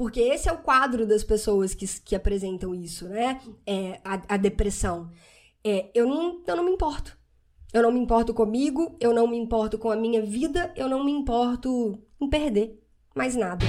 Porque esse é o quadro das pessoas que, que apresentam isso, né? É, a, a depressão. É, eu, não, eu não me importo. Eu não me importo comigo, eu não me importo com a minha vida, eu não me importo em perder mais nada.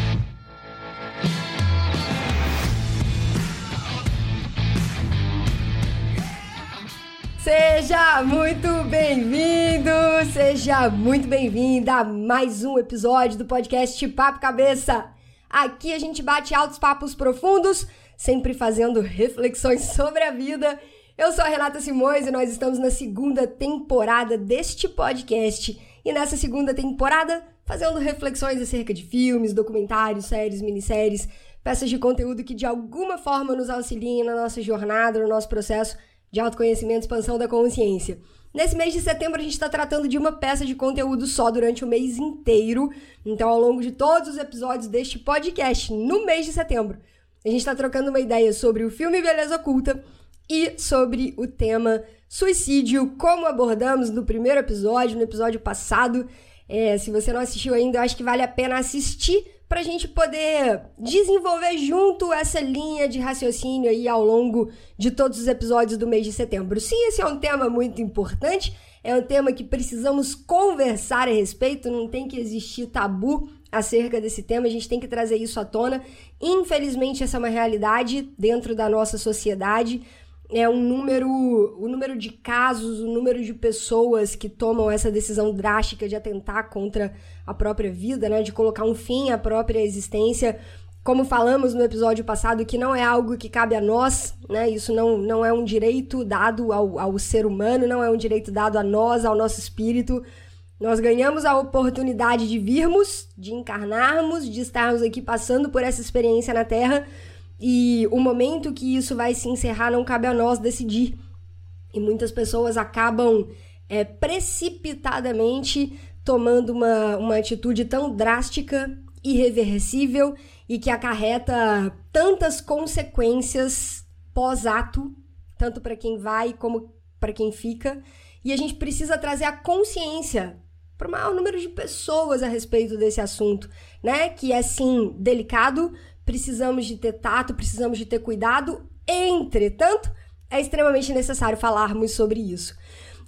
Seja muito bem-vindo, seja muito bem-vinda a mais um episódio do podcast Papo Cabeça. Aqui a gente bate altos papos profundos, sempre fazendo reflexões sobre a vida. Eu sou a Renata Simões e nós estamos na segunda temporada deste podcast. E nessa segunda temporada, fazendo reflexões acerca de filmes, documentários, séries, minisséries, peças de conteúdo que de alguma forma nos auxiliem na nossa jornada, no nosso processo de autoconhecimento e expansão da consciência. Nesse mês de setembro, a gente está tratando de uma peça de conteúdo só durante o mês inteiro. Então, ao longo de todos os episódios deste podcast, no mês de setembro, a gente está trocando uma ideia sobre o filme Beleza Oculta e sobre o tema suicídio, como abordamos no primeiro episódio, no episódio passado. É, se você não assistiu ainda, eu acho que vale a pena assistir para a gente poder desenvolver junto essa linha de raciocínio aí ao longo de todos os episódios do mês de setembro. Sim, esse é um tema muito importante, é um tema que precisamos conversar a respeito, não tem que existir tabu acerca desse tema, a gente tem que trazer isso à tona. Infelizmente, essa é uma realidade dentro da nossa sociedade é um número, o número de casos, o número de pessoas que tomam essa decisão drástica de atentar contra a própria vida, né, de colocar um fim à própria existência. Como falamos no episódio passado, que não é algo que cabe a nós, né? Isso não, não é um direito dado ao, ao ser humano, não é um direito dado a nós, ao nosso espírito. Nós ganhamos a oportunidade de virmos, de encarnarmos, de estarmos aqui passando por essa experiência na Terra, e o momento que isso vai se encerrar não cabe a nós decidir. E muitas pessoas acabam é, precipitadamente tomando uma, uma atitude tão drástica, irreversível e que acarreta tantas consequências pós-ato, tanto para quem vai como para quem fica. E a gente precisa trazer a consciência para o maior número de pessoas a respeito desse assunto, né? Que é sim delicado, precisamos de ter tato, precisamos de ter cuidado. Entretanto, é extremamente necessário falarmos sobre isso.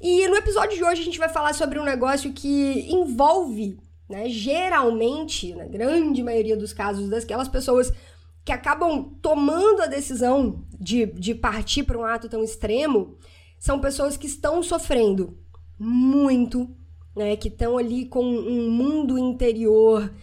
E no episódio de hoje a gente vai falar sobre um negócio que envolve, né, geralmente, na grande maioria dos casos, daquelas pessoas que acabam tomando a decisão de, de partir para um ato tão extremo, são pessoas que estão sofrendo muito, né, que estão ali com um mundo interior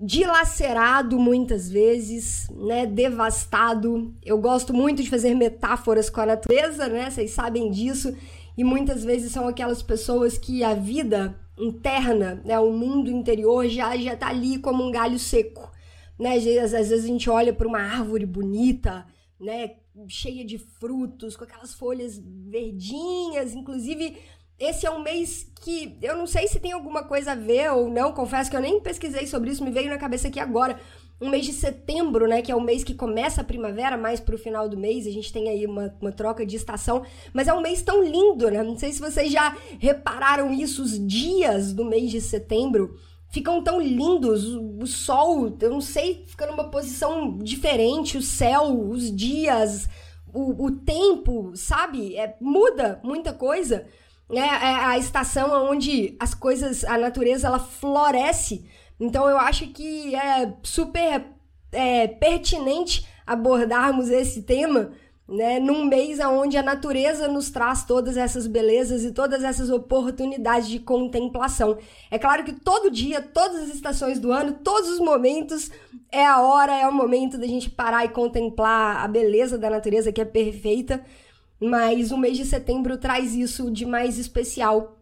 dilacerado muitas vezes, né, devastado. Eu gosto muito de fazer metáforas com a natureza, né? Vocês sabem disso. E muitas vezes são aquelas pessoas que a vida interna, né, o mundo interior já já tá ali como um galho seco, né? Às vezes, às vezes a gente olha para uma árvore bonita, né, cheia de frutos, com aquelas folhas verdinhas, inclusive esse é um mês que eu não sei se tem alguma coisa a ver ou não, confesso que eu nem pesquisei sobre isso, me veio na cabeça aqui agora. Um mês de setembro, né, que é o mês que começa a primavera, mais pro final do mês, a gente tem aí uma, uma troca de estação, mas é um mês tão lindo, né? Não sei se vocês já repararam isso, os dias do mês de setembro ficam tão lindos, o, sol, eu não sei, fica numa posição diferente, o céu, os dias, o, o tempo, sabe? É, muda muita coisa é, é a estação onde as coisas, a natureza, ela floresce. Então eu acho que é super é, pertinente abordarmos esse tema né, num mês onde a natureza nos traz todas essas belezas e todas essas oportunidades de contemplação. É claro que todo dia, todas as estações do ano, todos os momentos, é a hora, é o momento da gente parar e contemplar a beleza da natureza que é perfeita. Mas o mês de setembro traz isso de mais especial,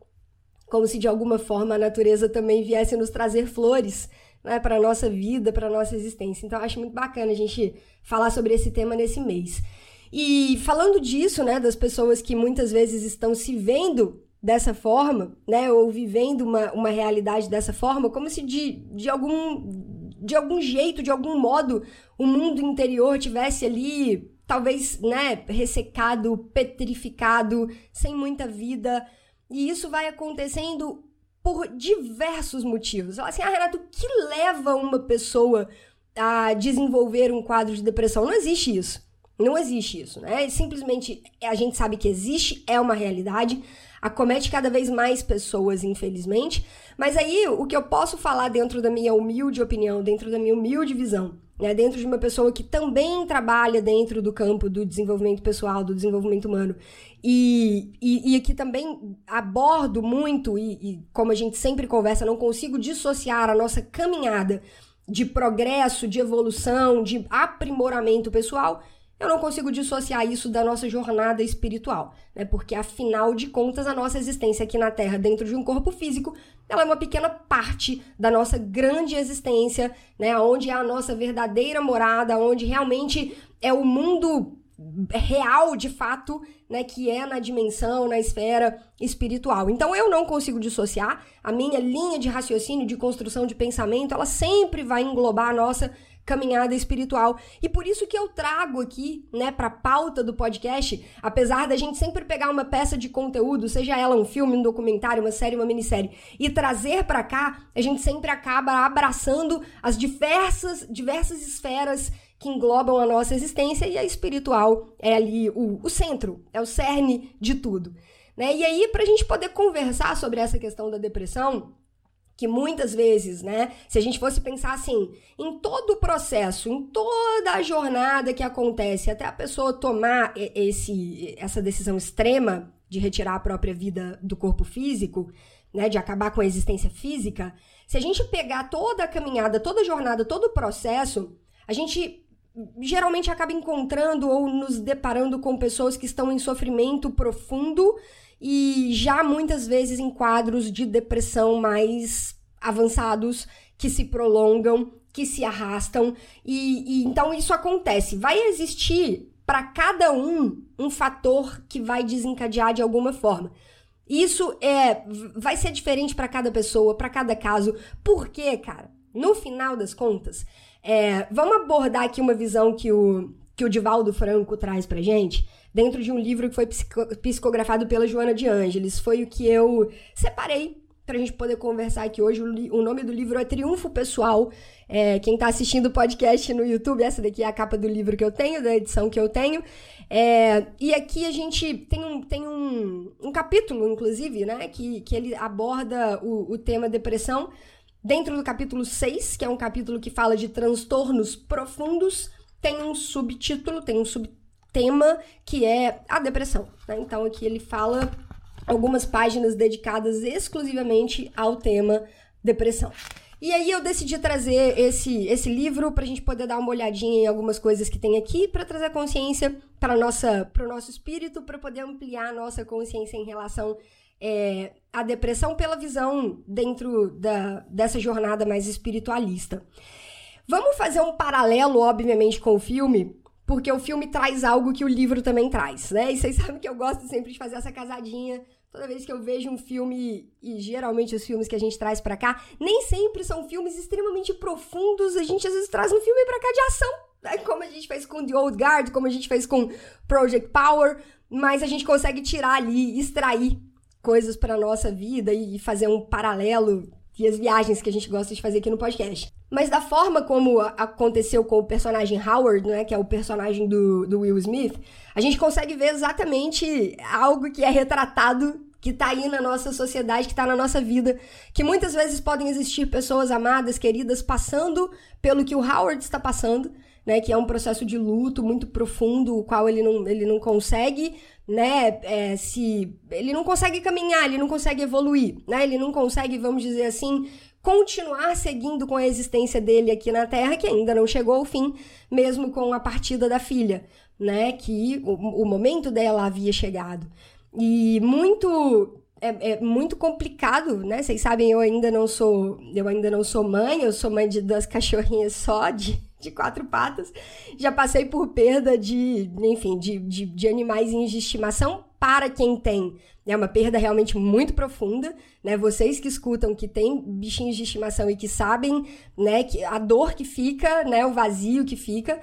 como se de alguma forma a natureza também viesse nos trazer flores né, para a nossa vida, para a nossa existência. Então, acho muito bacana a gente falar sobre esse tema nesse mês. E falando disso, né, das pessoas que muitas vezes estão se vendo dessa forma, né, ou vivendo uma, uma realidade dessa forma, como se de, de algum de algum jeito, de algum modo, o mundo interior tivesse ali talvez, né, ressecado, petrificado, sem muita vida. E isso vai acontecendo por diversos motivos. Ela assim, ah, Renato, o que leva uma pessoa a desenvolver um quadro de depressão. Não existe isso. Não existe isso, né? Simplesmente a gente sabe que existe, é uma realidade, acomete cada vez mais pessoas, infelizmente. Mas aí o que eu posso falar dentro da minha humilde opinião, dentro da minha humilde visão, né, dentro de uma pessoa que também trabalha dentro do campo do desenvolvimento pessoal, do desenvolvimento humano, e, e, e que também abordo muito, e, e como a gente sempre conversa, não consigo dissociar a nossa caminhada de progresso, de evolução, de aprimoramento pessoal eu não consigo dissociar isso da nossa jornada espiritual, né? Porque afinal de contas, a nossa existência aqui na Terra, dentro de um corpo físico, ela é uma pequena parte da nossa grande existência, né? Onde é a nossa verdadeira morada, onde realmente é o mundo real, de fato, né, que é na dimensão, na esfera espiritual. Então eu não consigo dissociar a minha linha de raciocínio, de construção de pensamento, ela sempre vai englobar a nossa caminhada espiritual. E por isso que eu trago aqui, né, para pauta do podcast, apesar da gente sempre pegar uma peça de conteúdo, seja ela um filme, um documentário, uma série, uma minissérie, e trazer para cá, a gente sempre acaba abraçando as diversas diversas esferas que englobam a nossa existência e a espiritual é ali o, o centro, é o cerne de tudo. Né? E aí, para a gente poder conversar sobre essa questão da depressão, que muitas vezes, né, se a gente fosse pensar assim, em todo o processo, em toda a jornada que acontece, até a pessoa tomar esse, essa decisão extrema de retirar a própria vida do corpo físico, né, de acabar com a existência física, se a gente pegar toda a caminhada, toda a jornada, todo o processo, a gente geralmente acaba encontrando ou nos deparando com pessoas que estão em sofrimento profundo e já muitas vezes em quadros de depressão mais avançados que se prolongam, que se arrastam e, e então isso acontece. Vai existir para cada um um fator que vai desencadear de alguma forma. Isso é vai ser diferente para cada pessoa, para cada caso. Por quê, cara? No final das contas, é, vamos abordar aqui uma visão que o que o Divaldo Franco traz pra gente dentro de um livro que foi psicografado pela Joana de Ângeles. Foi o que eu separei para a gente poder conversar aqui hoje. O, nome do livro é Triunfo Pessoal. É, quem está assistindo o podcast no YouTube, essa daqui é a capa do livro que eu tenho, da edição que eu tenho. É, e aqui a gente tem um, tem um, um capítulo, inclusive, né, que, que ele aborda o, o tema depressão. Dentro do capítulo 6, que é um capítulo que fala de transtornos profundos, tem um subtítulo, tem um subtítulo tema que é a depressão. Né? Então aqui ele fala algumas páginas dedicadas exclusivamente ao tema depressão. E aí eu decidi trazer esse, esse livro para a gente poder dar uma olhadinha em algumas coisas que tem aqui, para trazer consciência para nossa para o nosso espírito, para poder ampliar a nossa consciência em relação é, à depressão pela visão dentro da, dessa jornada mais espiritualista. Vamos fazer um paralelo, obviamente, com o filme, porque o filme traz algo que o livro também traz, né? E vocês sabem que eu gosto sempre de fazer essa casadinha. Toda vez que eu vejo um filme, e geralmente os filmes que a gente traz para cá, nem sempre são filmes extremamente profundos, a gente às vezes traz um filme pra cá de ação, né? como a gente fez com The Old Guard, como a gente fez com Project Power, mas a gente consegue tirar ali, extrair coisas para nossa vida e fazer um paralelo e as viagens que a gente gosta de fazer aqui no podcast. Mas da forma como aconteceu com o personagem Howard, né, que é o personagem do, do Will Smith, a gente consegue ver exatamente algo que é retratado que tá aí na nossa sociedade, que tá na nossa vida, que muitas vezes podem existir pessoas amadas, queridas, passando pelo que o Howard está passando, né, que é um processo de luto muito profundo, o qual ele não, ele não consegue né, é, se ele não consegue caminhar, ele não consegue evoluir, né? Ele não consegue, vamos dizer assim, continuar seguindo com a existência dele aqui na Terra, que ainda não chegou ao fim, mesmo com a partida da filha, né? Que o, o momento dela havia chegado. E muito é, é, muito complicado, né? Vocês sabem, eu ainda não sou, eu ainda não sou mãe, eu sou mãe de duas cachorrinhas só de de quatro patas. Já passei por perda de, enfim, de, de, de de estimação para quem tem. É uma perda realmente muito profunda, né? Vocês que escutam que tem bichinhos de estimação e que sabem, né, que a dor que fica, né, o vazio que fica.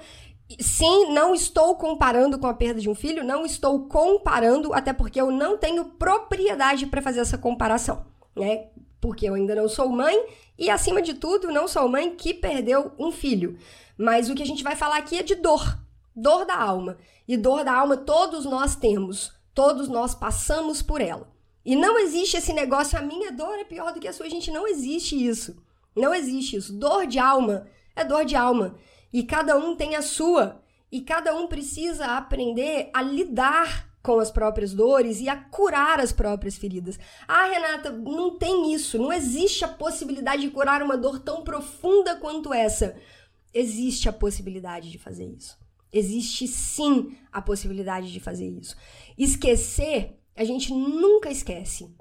Sim, não estou comparando com a perda de um filho, não estou comparando, até porque eu não tenho propriedade para fazer essa comparação, né? porque eu ainda não sou mãe e, acima de tudo, não sou mãe que perdeu um filho. Mas o que a gente vai falar aqui é de dor, dor da alma. E dor da alma todos nós temos, todos nós passamos por ela. E não existe esse negócio, a minha dor é pior do que a sua, gente, não existe isso. Não existe isso. Dor de alma é dor de alma. E cada um tem a sua. E cada um precisa aprender a lidar com as próprias dores e a curar as próprias feridas. Ah, Renata, não tem isso. Não existe a possibilidade de curar uma dor tão profunda quanto essa. Existe a possibilidade de fazer isso. Existe sim a possibilidade de fazer isso. Esquecer, a gente nunca esquece.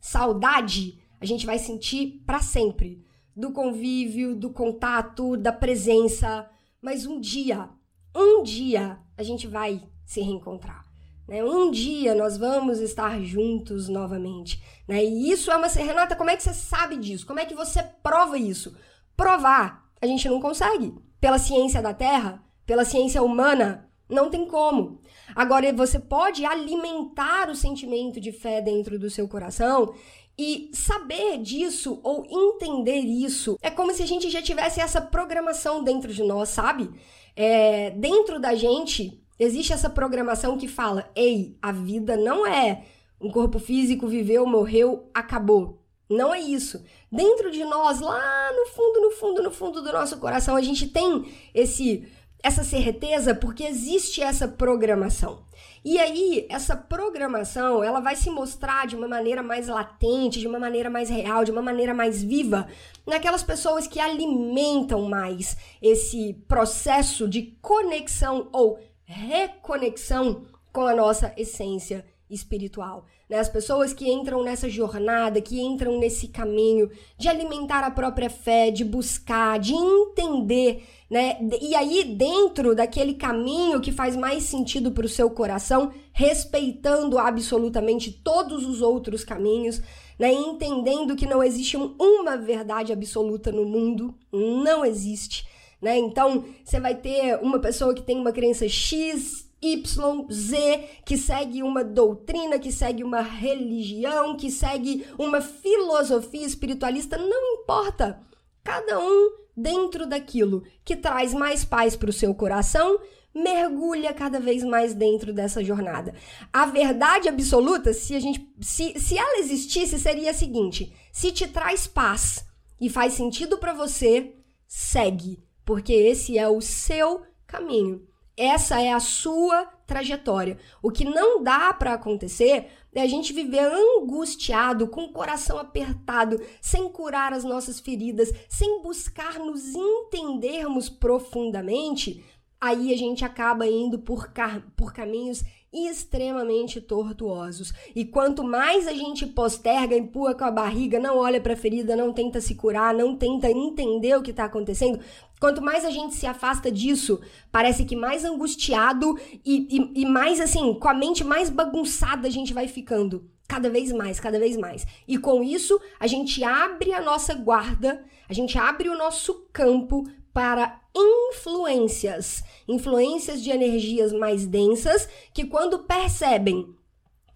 Saudade, a gente vai sentir para sempre. Do convívio, do contato, da presença. Mas um dia, um dia, a gente vai se reencontrar. Né? Um dia nós vamos estar juntos novamente. Né? E isso é uma. Renata, como é que você sabe disso? Como é que você prova isso? Provar, a gente não consegue. Pela ciência da Terra, pela ciência humana, não tem como. Agora, você pode alimentar o sentimento de fé dentro do seu coração e saber disso ou entender isso é como se a gente já tivesse essa programação dentro de nós, sabe? É, dentro da gente Existe essa programação que fala: ei, a vida não é um corpo físico, viveu, morreu, acabou. Não é isso. Dentro de nós, lá no fundo, no fundo, no fundo do nosso coração, a gente tem esse essa certeza porque existe essa programação. E aí, essa programação, ela vai se mostrar de uma maneira mais latente, de uma maneira mais real, de uma maneira mais viva, naquelas pessoas que alimentam mais esse processo de conexão ou reconexão com a nossa essência espiritual. Né? As pessoas que entram nessa jornada, que entram nesse caminho de alimentar a própria fé, de buscar, de entender, né? E aí, dentro daquele caminho que faz mais sentido para o seu coração, respeitando absolutamente todos os outros caminhos, né? Entendendo que não existe uma verdade absoluta no mundo, não existe né? Então, você vai ter uma pessoa que tem uma crença X, Y, Z, que segue uma doutrina, que segue uma religião, que segue uma filosofia espiritualista, não importa. Cada um dentro daquilo que traz mais paz para o seu coração, mergulha cada vez mais dentro dessa jornada. A verdade absoluta, se a gente se, se ela existisse, seria a seguinte: se te traz paz e faz sentido para você, segue porque esse é o seu caminho. Essa é a sua trajetória. O que não dá para acontecer é a gente viver angustiado, com o coração apertado, sem curar as nossas feridas, sem buscar nos entendermos profundamente. Aí a gente acaba indo por, por caminhos extremamente tortuosos. E quanto mais a gente posterga, empurra com a barriga, não olha para a ferida, não tenta se curar, não tenta entender o que está acontecendo, quanto mais a gente se afasta disso, parece que mais angustiado e, e, e mais assim, com a mente mais bagunçada a gente vai ficando. Cada vez mais, cada vez mais. E com isso, a gente abre a nossa guarda, a gente abre o nosso campo para influências, influências de energias mais densas que quando percebem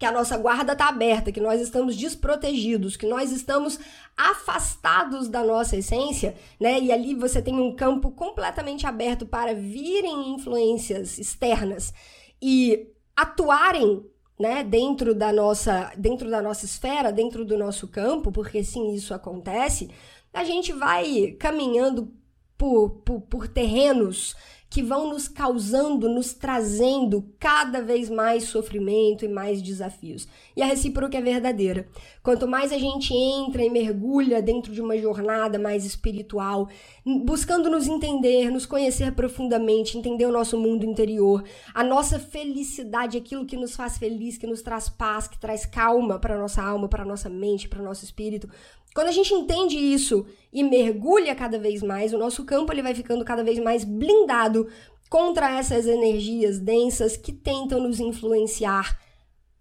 que a nossa guarda está aberta, que nós estamos desprotegidos, que nós estamos afastados da nossa essência, né? E ali você tem um campo completamente aberto para virem influências externas e atuarem né, dentro da nossa, dentro da nossa esfera, dentro do nosso campo, porque sim, isso acontece, a gente vai caminhando por, por, por terrenos que vão nos causando, nos trazendo cada vez mais sofrimento e mais desafios. E a recíproca é verdadeira. Quanto mais a gente entra e mergulha dentro de uma jornada mais espiritual, buscando nos entender, nos conhecer profundamente, entender o nosso mundo interior, a nossa felicidade, aquilo que nos faz feliz, que nos traz paz, que traz calma para nossa alma, para nossa mente, para nosso espírito, quando a gente entende isso e mergulha cada vez mais, o nosso campo ele vai ficando cada vez mais blindado contra essas energias densas que tentam nos influenciar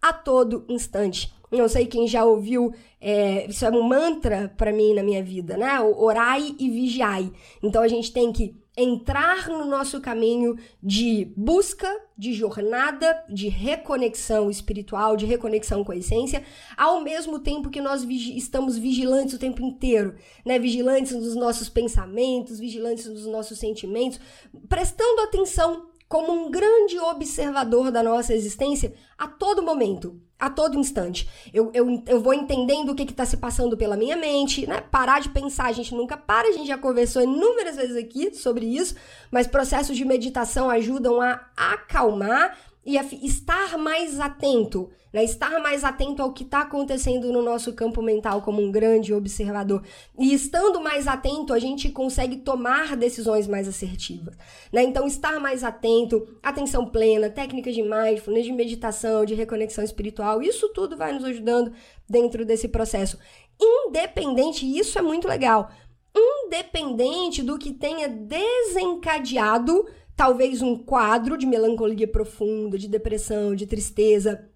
a todo instante. Não sei quem já ouviu, é, isso é um mantra para mim na minha vida, né? Orai e vigiai. Então a gente tem que entrar no nosso caminho de busca, de jornada, de reconexão espiritual, de reconexão com a essência, ao mesmo tempo que nós vigi estamos vigilantes o tempo inteiro, né? Vigilantes dos nossos pensamentos, vigilantes dos nossos sentimentos, prestando atenção como um grande observador da nossa existência a todo momento, a todo instante. Eu, eu, eu vou entendendo o que está se passando pela minha mente, né? Parar de pensar, a gente nunca para, a gente já conversou inúmeras vezes aqui sobre isso, mas processos de meditação ajudam a acalmar e estar mais atento, né? Estar mais atento ao que está acontecendo no nosso campo mental como um grande observador. E estando mais atento, a gente consegue tomar decisões mais assertivas, né? Então, estar mais atento, atenção plena, técnicas de mindfulness, de meditação, de reconexão espiritual, isso tudo vai nos ajudando dentro desse processo. Independente, isso é muito legal. Independente do que tenha desencadeado talvez um quadro de melancolia profunda, de depressão, de tristeza.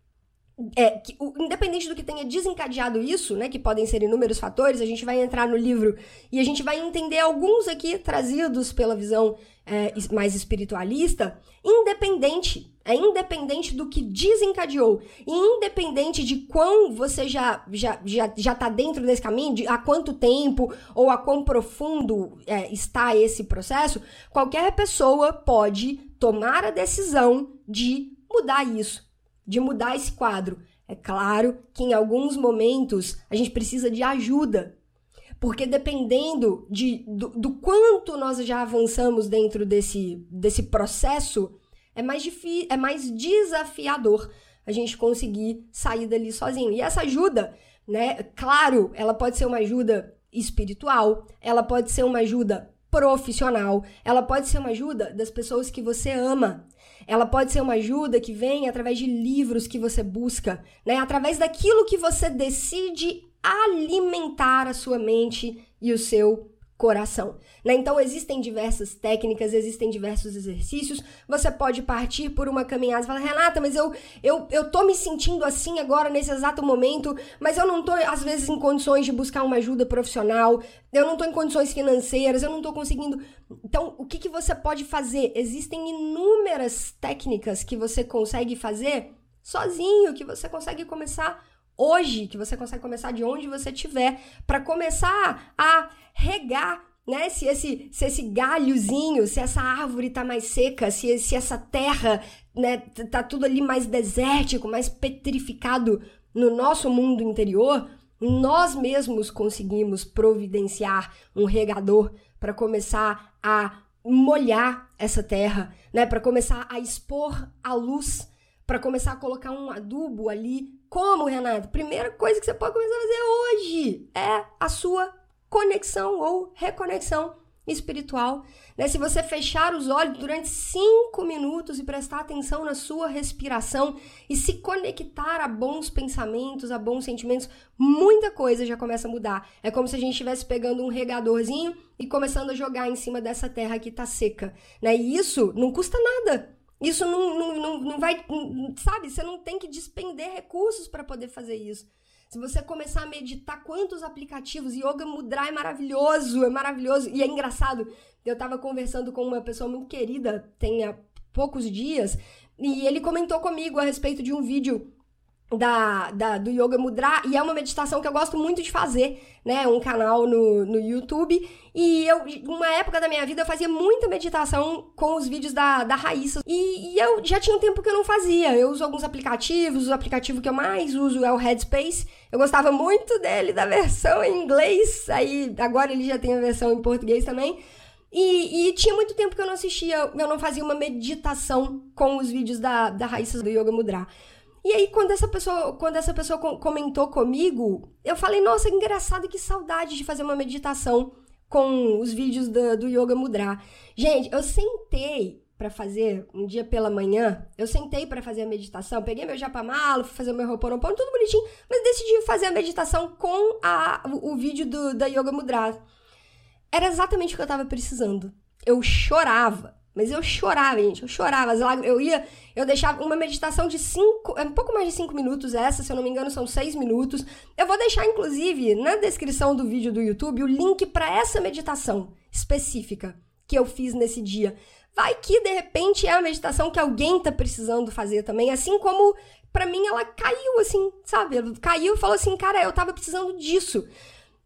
É, que, o, independente do que tenha desencadeado isso, né, que podem ser inúmeros fatores, a gente vai entrar no livro e a gente vai entender alguns aqui trazidos pela visão é, mais espiritualista, independente, é independente do que desencadeou, e independente de quão você já já já já tá dentro desse caminho, de há quanto tempo ou a quão profundo é, está esse processo, qualquer pessoa pode tomar a decisão de mudar isso, de mudar esse quadro. É claro que em alguns momentos a gente precisa de ajuda porque dependendo de, do, do quanto nós já avançamos dentro desse, desse processo, é mais, difícil, é mais desafiador a gente conseguir sair dali sozinho. E essa ajuda, né? Claro, ela pode ser uma ajuda espiritual, ela pode ser uma ajuda profissional, ela pode ser uma ajuda das pessoas que você ama. Ela pode ser uma ajuda que vem através de livros que você busca, né? Através daquilo que você decide alimentar a sua mente e o seu coração. Né? Então, existem diversas técnicas, existem diversos exercícios. Você pode partir por uma caminhada e falar, Renata, mas eu, eu, eu tô me sentindo assim agora, nesse exato momento, mas eu não tô, às vezes, em condições de buscar uma ajuda profissional, eu não tô em condições financeiras, eu não tô conseguindo. Então, o que, que você pode fazer? Existem inúmeras técnicas que você consegue fazer sozinho, que você consegue começar hoje, que você consegue começar de onde você estiver, para começar a regar né? Se esse, se esse galhozinho, se essa árvore tá mais seca, se, se essa terra, né, tá tudo ali mais desértico, mais petrificado no nosso mundo interior, nós mesmos conseguimos providenciar um regador para começar a molhar essa terra, né? Para começar a expor a luz, para começar a colocar um adubo ali como, Renato? Primeira coisa que você pode começar a fazer hoje é a sua conexão ou reconexão espiritual. Né? Se você fechar os olhos durante cinco minutos e prestar atenção na sua respiração e se conectar a bons pensamentos, a bons sentimentos, muita coisa já começa a mudar. É como se a gente estivesse pegando um regadorzinho e começando a jogar em cima dessa terra que está seca. Né? E isso não custa nada. Isso não, não, não, não vai. Sabe? Você não tem que despender recursos para poder fazer isso. Se você começar a meditar quantos aplicativos, Yoga Mudra é maravilhoso, é maravilhoso. E é engraçado, eu tava conversando com uma pessoa muito querida, tem há poucos dias, e ele comentou comigo a respeito de um vídeo da, da, do Yoga Mudra e é uma meditação que eu gosto muito de fazer, né? Um canal no, no YouTube. E eu, uma época da minha vida, eu fazia muita meditação com os vídeos da, da Raíssa. E, e eu já tinha um tempo que eu não fazia. Eu uso alguns aplicativos, o aplicativo que eu mais uso é o Headspace. Eu gostava muito dele, da versão em inglês. Aí agora ele já tem a versão em português também. E, e, tinha muito tempo que eu não assistia, eu não fazia uma meditação com os vídeos da, da Raíssa do Yoga Mudra. E aí, quando essa pessoa, quando essa pessoa comentou comigo, eu falei, nossa, que engraçado, que saudade de fazer uma meditação com os vídeos do, do Yoga Mudra. Gente, eu sentei para fazer um dia pela manhã, eu sentei para fazer a meditação, peguei meu japamalo, fui fazer meu Ho'oponopono, tudo bonitinho, mas decidi fazer a meditação com a, o, o vídeo do, da Yoga Mudra. Era exatamente o que eu tava precisando. Eu chorava. Mas eu chorava, gente, eu chorava. As lágrimas, eu ia, eu deixava uma meditação de cinco, é um pouco mais de cinco minutos essa, se eu não me engano, são seis minutos. Eu vou deixar, inclusive, na descrição do vídeo do YouTube, o link para essa meditação específica que eu fiz nesse dia. Vai que de repente é a meditação que alguém tá precisando fazer também, assim como para mim ela caiu assim, sabe? Caiu e falou assim, cara, eu tava precisando disso.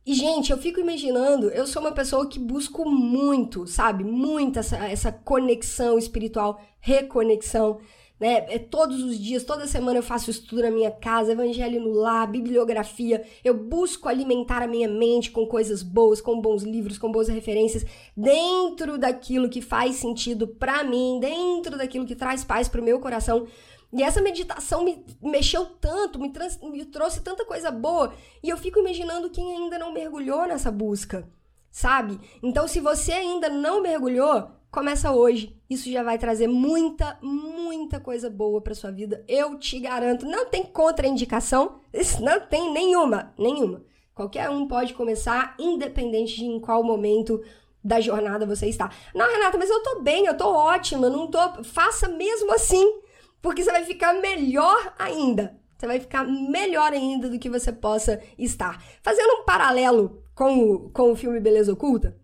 E, gente, eu fico imaginando, eu sou uma pessoa que busco muito, sabe? Muito essa, essa conexão espiritual, reconexão, né? É, todos os dias, toda semana eu faço estudo na minha casa, evangelho no lar, bibliografia. Eu busco alimentar a minha mente com coisas boas, com bons livros, com boas referências, dentro daquilo que faz sentido para mim, dentro daquilo que traz paz pro meu coração. E essa meditação me mexeu tanto, me, trans, me trouxe tanta coisa boa. E eu fico imaginando quem ainda não mergulhou nessa busca, sabe? Então, se você ainda não mergulhou, começa hoje. Isso já vai trazer muita, muita coisa boa para sua vida. Eu te garanto. Não tem contraindicação, não tem nenhuma, nenhuma. Qualquer um pode começar, independente de em qual momento da jornada você está. Não, Renata, mas eu tô bem, eu tô ótima, não tô. Faça mesmo assim. Porque você vai ficar melhor ainda. Você vai ficar melhor ainda do que você possa estar. Fazendo um paralelo com o, com o filme Beleza Oculta,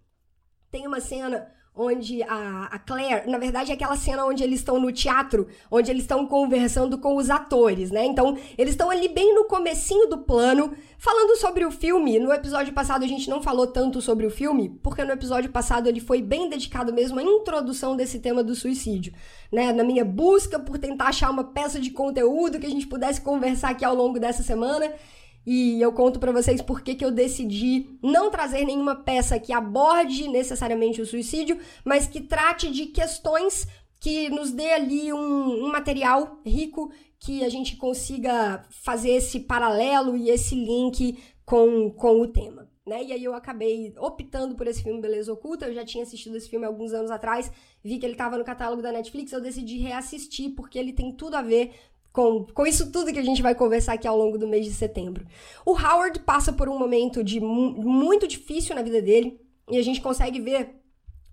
tem uma cena onde a, a Claire, na verdade é aquela cena onde eles estão no teatro, onde eles estão conversando com os atores, né? Então, eles estão ali bem no comecinho do plano, falando sobre o filme. No episódio passado a gente não falou tanto sobre o filme, porque no episódio passado ele foi bem dedicado mesmo à introdução desse tema do suicídio, né? Na minha busca por tentar achar uma peça de conteúdo que a gente pudesse conversar aqui ao longo dessa semana, e eu conto para vocês por que, eu decidi não trazer nenhuma peça que aborde necessariamente o suicídio, mas que trate de questões que nos dê ali um, um material rico que a gente consiga fazer esse paralelo e esse link com, com o tema. Né? E aí eu acabei optando por esse filme Beleza Oculta. Eu já tinha assistido esse filme alguns anos atrás, vi que ele estava no catálogo da Netflix, eu decidi reassistir porque ele tem tudo a ver com, com isso tudo que a gente vai conversar aqui ao longo do mês de setembro. O Howard passa por um momento de muito difícil na vida dele e a gente consegue ver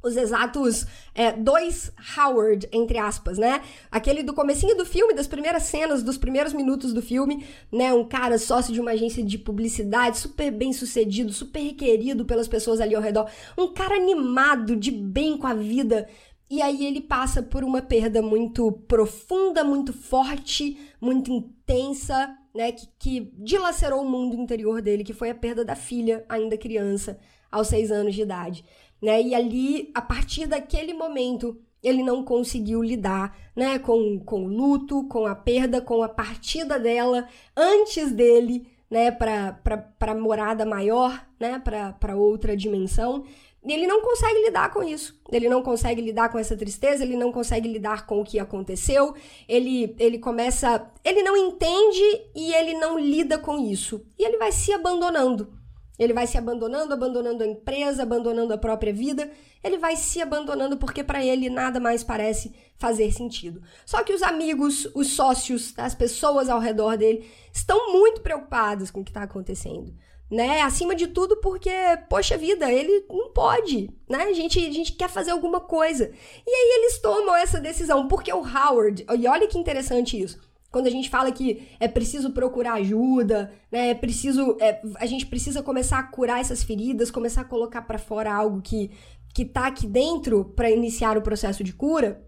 os exatos é, dois Howard, entre aspas, né? Aquele do comecinho do filme, das primeiras cenas, dos primeiros minutos do filme, né? Um cara sócio de uma agência de publicidade, super bem sucedido, super requerido pelas pessoas ali ao redor. Um cara animado, de bem com a vida, e aí ele passa por uma perda muito profunda, muito forte, muito intensa, né? Que, que dilacerou o mundo interior dele, que foi a perda da filha, ainda criança, aos seis anos de idade. Né? E ali, a partir daquele momento, ele não conseguiu lidar né, com, com o luto, com a perda, com a partida dela antes dele né, para morada maior, né, para outra dimensão. Ele não consegue lidar com isso. Ele não consegue lidar com essa tristeza, ele não consegue lidar com o que aconteceu. Ele, ele começa. Ele não entende e ele não lida com isso. E ele vai se abandonando. Ele vai se abandonando, abandonando a empresa, abandonando a própria vida. Ele vai se abandonando porque para ele nada mais parece fazer sentido. Só que os amigos, os sócios, as pessoas ao redor dele estão muito preocupadas com o que está acontecendo né? Acima de tudo porque, poxa vida, ele não pode, né? A gente, a gente quer fazer alguma coisa. E aí eles tomam essa decisão, porque o Howard, e olha que interessante isso. Quando a gente fala que é preciso procurar ajuda, né? É preciso, é, a gente precisa começar a curar essas feridas, começar a colocar para fora algo que que tá aqui dentro para iniciar o processo de cura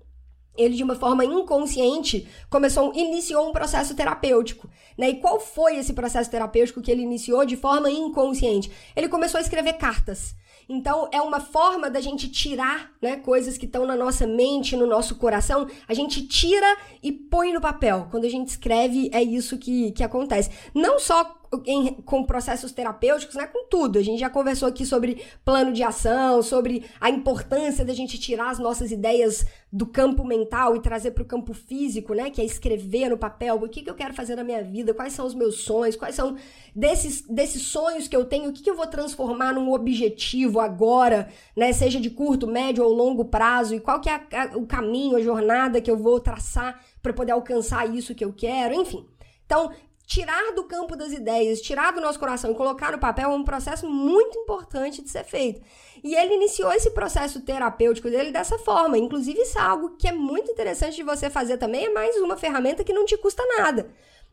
ele de uma forma inconsciente começou iniciou um processo terapêutico, né? E qual foi esse processo terapêutico que ele iniciou de forma inconsciente? Ele começou a escrever cartas. Então é uma forma da gente tirar, né, coisas que estão na nossa mente, no nosso coração, a gente tira e põe no papel. Quando a gente escreve, é isso que, que acontece. Não só em, com processos terapêuticos, né? Com tudo. A gente já conversou aqui sobre plano de ação, sobre a importância da gente tirar as nossas ideias do campo mental e trazer para o campo físico, né? Que é escrever no papel o que, que eu quero fazer na minha vida, quais são os meus sonhos, quais são desses, desses sonhos que eu tenho, o que, que eu vou transformar num objetivo agora, né? Seja de curto, médio ou longo prazo, e qual que é a, a, o caminho, a jornada que eu vou traçar para poder alcançar isso que eu quero, enfim. Então, tirar do campo das ideias, tirar do nosso coração e colocar no papel é um processo muito importante de ser feito. E ele iniciou esse processo terapêutico dele dessa forma. Inclusive, isso é algo que é muito interessante de você fazer também, é mais uma ferramenta que não te custa nada.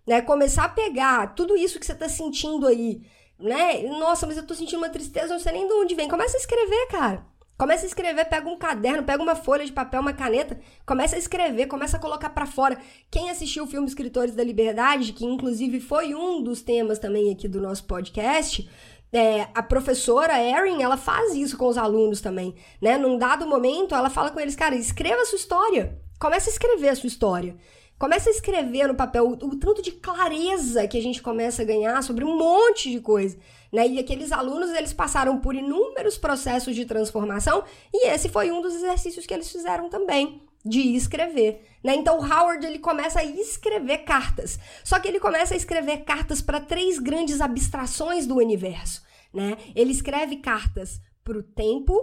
Né? Começar a pegar tudo isso que você está sentindo aí, né? Nossa, mas eu tô sentindo uma tristeza, não sei nem de onde vem. Começa a escrever, cara. Começa a escrever, pega um caderno, pega uma folha de papel, uma caneta, começa a escrever, começa a colocar para fora. Quem assistiu o filme Escritores da Liberdade, que inclusive foi um dos temas também aqui do nosso podcast, é, a professora Erin, ela faz isso com os alunos também, né? Num dado momento, ela fala com eles, cara, escreva a sua história. Começa a escrever a sua história. Começa a escrever no papel o, o tanto de clareza que a gente começa a ganhar sobre um monte de coisa. Né? E aqueles alunos, eles passaram por inúmeros processos de transformação e esse foi um dos exercícios que eles fizeram também de escrever, né? Então Howard ele começa a escrever cartas. Só que ele começa a escrever cartas para três grandes abstrações do universo, né? Ele escreve cartas para o tempo,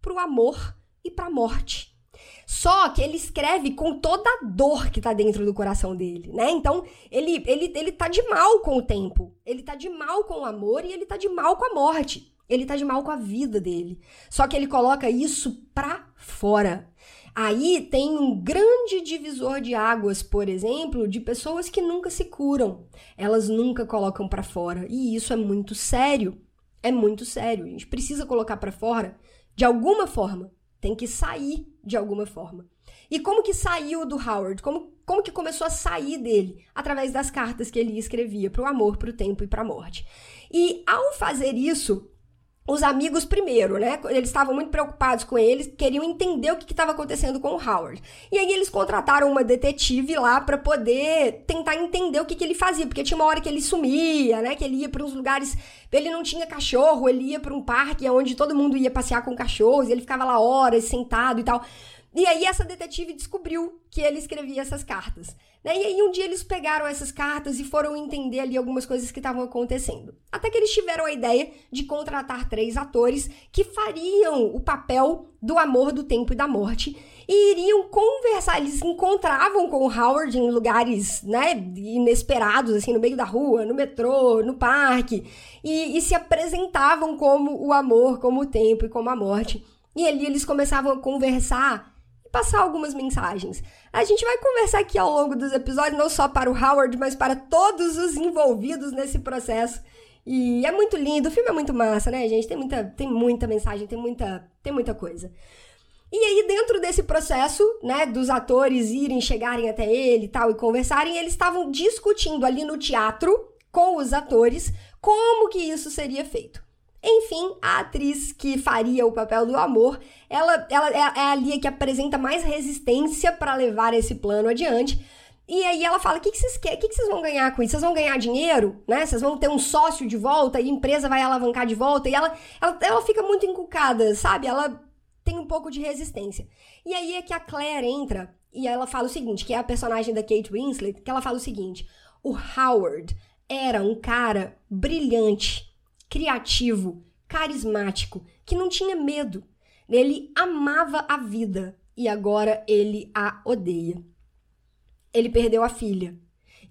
para o amor e para a morte. Só que ele escreve com toda a dor que tá dentro do coração dele, né? Então, ele, ele, ele tá de mal com o tempo, ele tá de mal com o amor e ele tá de mal com a morte. Ele tá de mal com a vida dele. Só que ele coloca isso pra fora. Aí tem um grande divisor de águas, por exemplo, de pessoas que nunca se curam. Elas nunca colocam para fora. E isso é muito sério. É muito sério. A gente precisa colocar para fora de alguma forma. Tem que sair de alguma forma. E como que saiu do Howard? Como, como que começou a sair dele? Através das cartas que ele escrevia para o amor, para o tempo e para a morte. E ao fazer isso, os amigos primeiro, né? Eles estavam muito preocupados com eles, queriam entender o que estava acontecendo com o Howard. E aí eles contrataram uma detetive lá para poder tentar entender o que, que ele fazia, porque tinha uma hora que ele sumia, né? Que ele ia para uns lugares, ele não tinha cachorro, ele ia para um parque onde todo mundo ia passear com cachorros, ele ficava lá horas sentado e tal. E aí essa detetive descobriu que ele escrevia essas cartas. Né? E aí um dia eles pegaram essas cartas e foram entender ali algumas coisas que estavam acontecendo. Até que eles tiveram a ideia de contratar três atores que fariam o papel do amor, do tempo e da morte e iriam conversar. Eles se encontravam com o Howard em lugares né, inesperados, assim, no meio da rua, no metrô, no parque, e, e se apresentavam como o amor, como o tempo e como a morte. E ali eles começavam a conversar passar algumas mensagens. A gente vai conversar aqui ao longo dos episódios, não só para o Howard, mas para todos os envolvidos nesse processo. E é muito lindo, o filme é muito massa, né, gente? Tem muita, tem muita mensagem, tem muita, tem muita coisa. E aí, dentro desse processo, né, dos atores irem, chegarem até ele e tal, e conversarem, eles estavam discutindo ali no teatro com os atores como que isso seria feito. Enfim, a atriz que faria o papel do amor, ela, ela é, é a Lia que apresenta mais resistência para levar esse plano adiante. E aí ela fala: o que, que vocês querem? O que, que vocês vão ganhar com isso? Vocês vão ganhar dinheiro, né? Vocês vão ter um sócio de volta e a empresa vai alavancar de volta. E ela, ela, ela fica muito encucada, sabe? Ela tem um pouco de resistência. E aí é que a Claire entra e ela fala o seguinte: que é a personagem da Kate Winslet, que ela fala o seguinte: o Howard era um cara brilhante criativo, carismático, que não tinha medo. Ele amava a vida e agora ele a odeia. Ele perdeu a filha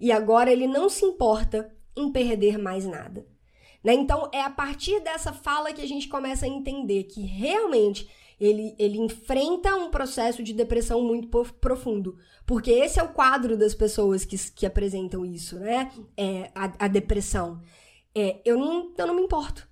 e agora ele não se importa em perder mais nada. Né? Então é a partir dessa fala que a gente começa a entender que realmente ele, ele enfrenta um processo de depressão muito profundo. Porque esse é o quadro das pessoas que, que apresentam isso, né? É a, a depressão é eu não, eu não me importo.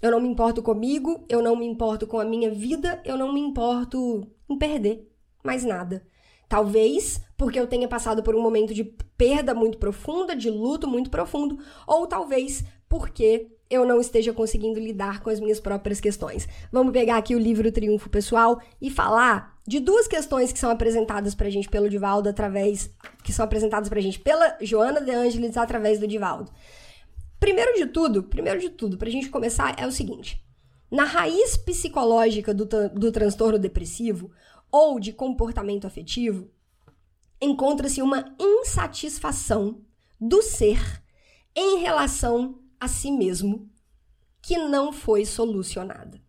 Eu não me importo comigo, eu não me importo com a minha vida, eu não me importo em perder mais nada. Talvez porque eu tenha passado por um momento de perda muito profunda, de luto muito profundo, ou talvez porque eu não esteja conseguindo lidar com as minhas próprias questões. Vamos pegar aqui o livro Triunfo Pessoal e falar de duas questões que são apresentadas pra gente pelo Divaldo através que são apresentadas pra gente pela Joana De Angelis através do Divaldo. Primeiro de tudo, primeiro de tudo, pra gente começar, é o seguinte. Na raiz psicológica do, do transtorno depressivo ou de comportamento afetivo, encontra-se uma insatisfação do ser em relação a si mesmo que não foi solucionada.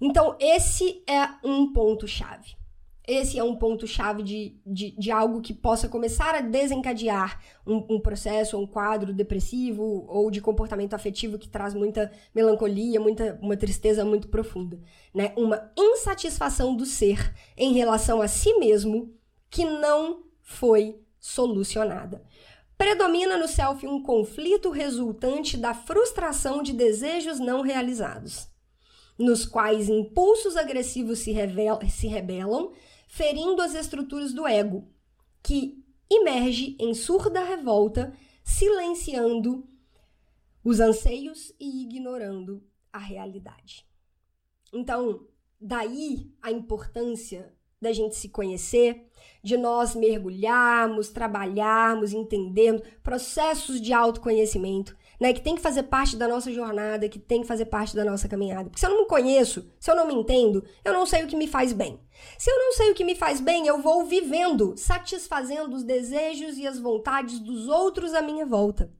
Então, esse é um ponto-chave. Esse é um ponto-chave de, de, de, algo que possa começar a desencadear um, um, processo, um quadro depressivo ou de comportamento afetivo que traz muita melancolia, muita, uma tristeza muito profunda. Né? Uma insatisfação do ser em relação a si mesmo que não foi solucionada. Predomina no self um conflito resultante da frustração de desejos não realizados. nos quais impulsos agressivos se, se rebelam, ferindo as estruturas do ego, que emerge em surda revolta, silenciando os anseios e ignorando a realidade. Então, daí a importância da gente se conhecer, de nós mergulharmos, trabalharmos, entendermos processos de autoconhecimento, né, que tem que fazer parte da nossa jornada, que tem que fazer parte da nossa caminhada. Porque se eu não me conheço, se eu não me entendo, eu não sei o que me faz bem. Se eu não sei o que me faz bem, eu vou vivendo, satisfazendo os desejos e as vontades dos outros à minha volta.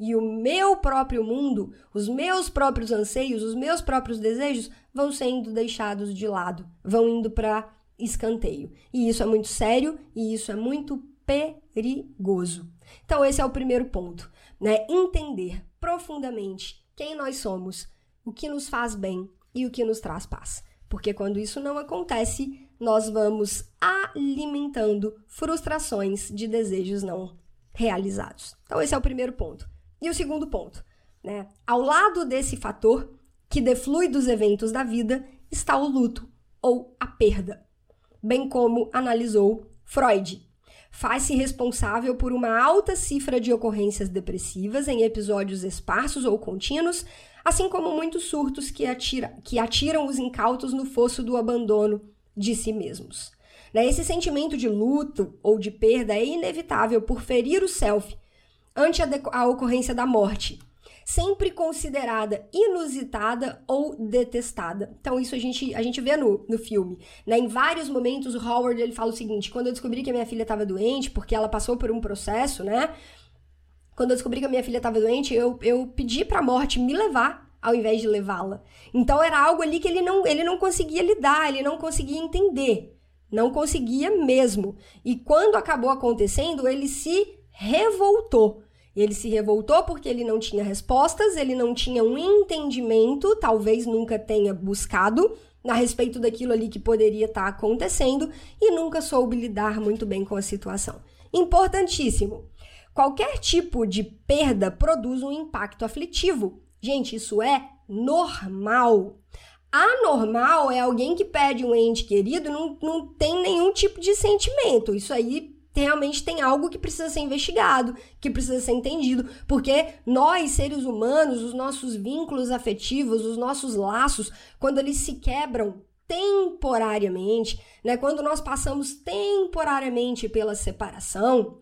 E o meu próprio mundo, os meus próprios anseios, os meus próprios desejos vão sendo deixados de lado, vão indo para escanteio. E isso é muito sério e isso é muito perigoso. Então esse é o primeiro ponto, né? Entender profundamente quem nós somos, o que nos faz bem e o que nos traz paz. Porque quando isso não acontece, nós vamos alimentando frustrações de desejos não realizados. Então esse é o primeiro ponto. E o segundo ponto, né? Ao lado desse fator que deflui dos eventos da vida está o luto ou a perda, bem como analisou Freud. Faz-se responsável por uma alta cifra de ocorrências depressivas em episódios esparsos ou contínuos, assim como muitos surtos que, atira, que atiram os incautos no fosso do abandono de si mesmos. Né? Esse sentimento de luto ou de perda é inevitável por ferir o self ante a, a ocorrência da morte, sempre considerada inusitada ou detestada. Então, isso a gente, a gente vê no, no filme. Né? Em vários momentos, o Howard ele fala o seguinte: quando eu descobri que a minha filha estava doente, porque ela passou por um processo, né? Quando eu descobri que a minha filha estava doente, eu, eu pedi para a morte me levar ao invés de levá-la. Então era algo ali que ele não, ele não conseguia lidar, ele não conseguia entender. Não conseguia mesmo. E quando acabou acontecendo, ele se revoltou. Ele se revoltou porque ele não tinha respostas, ele não tinha um entendimento, talvez nunca tenha buscado a respeito daquilo ali que poderia estar tá acontecendo e nunca soube lidar muito bem com a situação. Importantíssimo. Qualquer tipo de perda produz um impacto aflitivo. Gente, isso é normal. Anormal é alguém que perde um ente querido e não, não tem nenhum tipo de sentimento. Isso aí realmente tem algo que precisa ser investigado, que precisa ser entendido, porque nós, seres humanos, os nossos vínculos afetivos, os nossos laços, quando eles se quebram temporariamente, né, quando nós passamos temporariamente pela separação,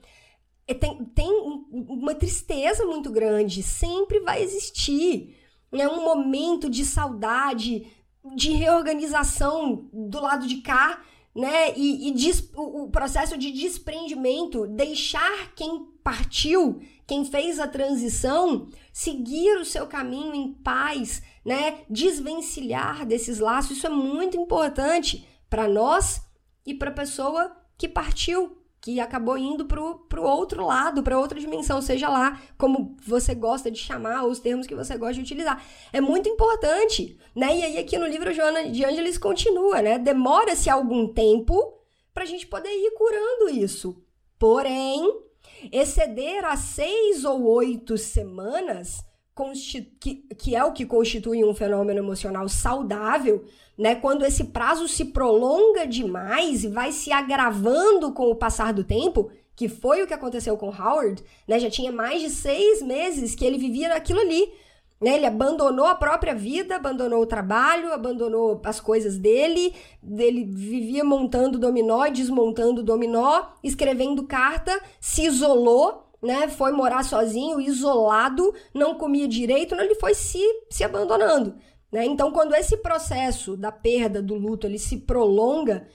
é, tem, tem uma tristeza muito grande, sempre vai existir. É um momento de saudade, de reorganização do lado de cá, né? E, e o, o processo de desprendimento, deixar quem partiu, quem fez a transição, seguir o seu caminho em paz, né? Desvencilhar desses laços, isso é muito importante para nós e para a pessoa que partiu, que acabou indo para o outro lado, para outra dimensão, seja lá como você gosta de chamar, os termos que você gosta de utilizar. É muito importante, né? E aí aqui no livro Joana de Angelis continua, né? Demora-se algum tempo para a gente poder ir curando isso. Porém, exceder a seis ou oito semanas que, que é o que constitui um fenômeno emocional saudável, né? Quando esse prazo se prolonga demais e vai se agravando com o passar do tempo, que foi o que aconteceu com Howard, né? Já tinha mais de seis meses que ele vivia aquilo ali. Né? Ele abandonou a própria vida, abandonou o trabalho, abandonou as coisas dele, ele vivia montando dominó, desmontando dominó, escrevendo carta, se isolou né, foi morar sozinho, isolado, não comia direito, ele foi se, se abandonando. Né? Então, quando esse processo da perda, do luto, ele se prolonga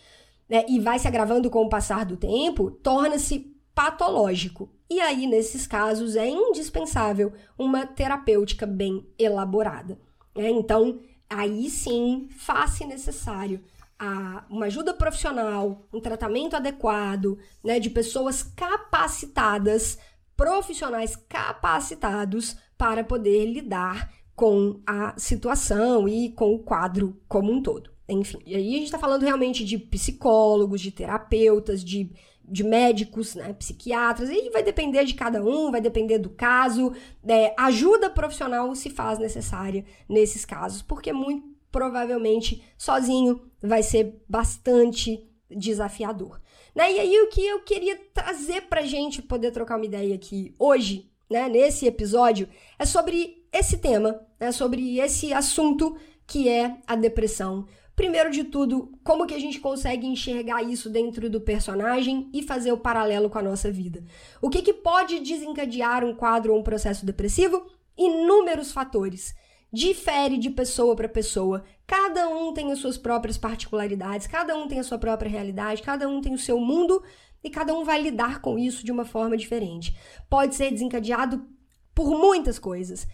né, e vai se agravando com o passar do tempo, torna-se patológico. E aí, nesses casos, é indispensável uma terapêutica bem elaborada. Né? Então, aí sim, faz-se necessário a, uma ajuda profissional, um tratamento adequado, né, de pessoas capacitadas profissionais capacitados para poder lidar com a situação e com o quadro como um todo. Enfim, e aí a gente está falando realmente de psicólogos, de terapeutas, de, de médicos, né, psiquiatras, e vai depender de cada um, vai depender do caso. É, ajuda profissional se faz necessária nesses casos, porque muito, provavelmente sozinho vai ser bastante desafiador. Né? E aí o que eu queria trazer pra gente poder trocar uma ideia aqui hoje, né, nesse episódio, é sobre esse tema, né, sobre esse assunto que é a depressão. Primeiro de tudo, como que a gente consegue enxergar isso dentro do personagem e fazer o paralelo com a nossa vida? O que, que pode desencadear um quadro ou um processo depressivo? Inúmeros fatores difere de pessoa para pessoa. Cada um tem as suas próprias particularidades, cada um tem a sua própria realidade, cada um tem o seu mundo e cada um vai lidar com isso de uma forma diferente. Pode ser desencadeado por muitas coisas.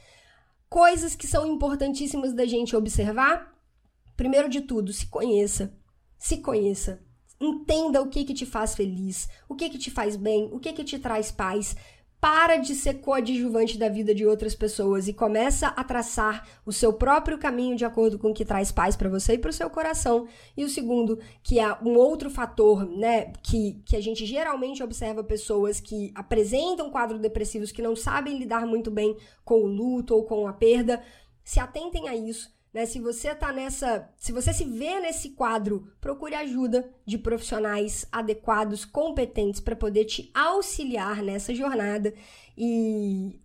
Coisas que são importantíssimas da gente observar. Primeiro de tudo, se conheça. Se conheça. Entenda o que que te faz feliz, o que que te faz bem, o que que te traz paz para de ser coadjuvante da vida de outras pessoas e começa a traçar o seu próprio caminho de acordo com o que traz paz para você e para o seu coração. E o segundo, que é um outro fator, né, que, que a gente geralmente observa pessoas que apresentam quadros depressivos que não sabem lidar muito bem com o luto ou com a perda, se atentem a isso né? Se você tá nessa, se você se vê nesse quadro, procure ajuda de profissionais adequados, competentes para poder te auxiliar nessa jornada e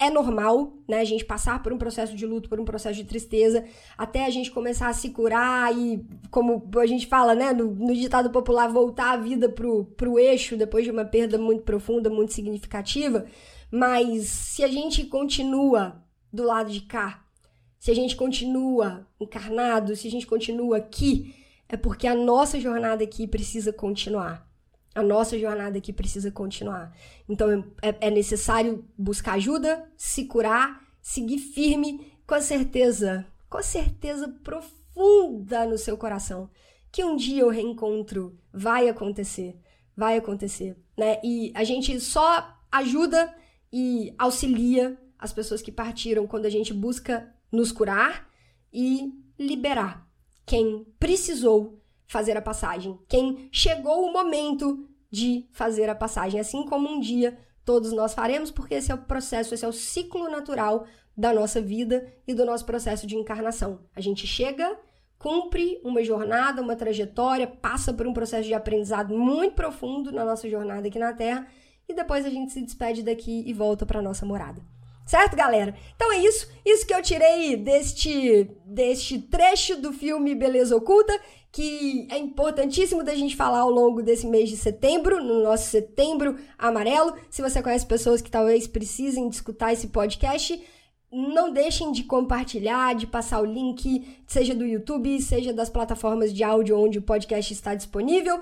é normal, né, a gente passar por um processo de luto, por um processo de tristeza, até a gente começar a se curar e, como a gente fala, né, no, no ditado popular, voltar a vida pro, pro eixo depois de uma perda muito profunda, muito significativa. Mas se a gente continua do lado de cá, se a gente continua encarnado, se a gente continua aqui, é porque a nossa jornada aqui precisa continuar. A nossa jornada aqui precisa continuar. Então é, é necessário buscar ajuda, se curar, seguir firme, com a certeza, com a certeza profunda no seu coração que um dia o reencontro vai acontecer, vai acontecer, né? E a gente só ajuda e auxilia as pessoas que partiram quando a gente busca nos curar e liberar quem precisou fazer a passagem, quem chegou o momento de fazer a passagem, assim como um dia todos nós faremos, porque esse é o processo, esse é o ciclo natural da nossa vida e do nosso processo de encarnação. A gente chega, cumpre uma jornada, uma trajetória, passa por um processo de aprendizado muito profundo na nossa jornada aqui na Terra e depois a gente se despede daqui e volta para nossa morada. Certo, galera? Então é isso. Isso que eu tirei deste, deste trecho do filme Beleza Oculta, que é importantíssimo da gente falar ao longo desse mês de setembro, no nosso setembro amarelo. Se você conhece pessoas que talvez precisem de escutar esse podcast, não deixem de compartilhar, de passar o link, seja do YouTube, seja das plataformas de áudio onde o podcast está disponível.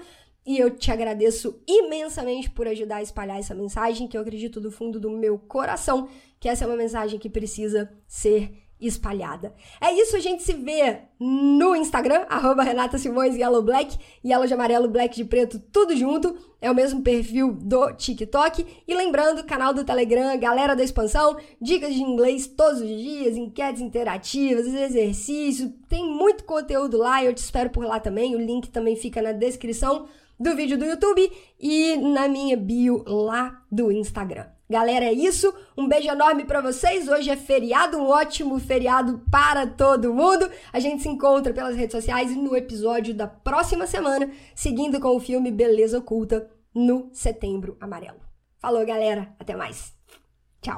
E eu te agradeço imensamente por ajudar a espalhar essa mensagem, que eu acredito do fundo do meu coração que essa é uma mensagem que precisa ser espalhada. É isso, a gente se vê no Instagram, arroba Renata Simões Yellow Black, Yellow de amarelo, Black de preto, tudo junto. É o mesmo perfil do TikTok. E lembrando, canal do Telegram, galera da expansão, dicas de inglês todos os dias, enquetes interativas, exercícios, tem muito conteúdo lá, eu te espero por lá também. O link também fica na descrição do vídeo do YouTube e na minha bio lá do Instagram. Galera, é isso. Um beijo enorme para vocês. Hoje é feriado, um ótimo feriado para todo mundo. A gente se encontra pelas redes sociais e no episódio da próxima semana, seguindo com o filme Beleza Oculta no Setembro Amarelo. Falou, galera. Até mais. Tchau.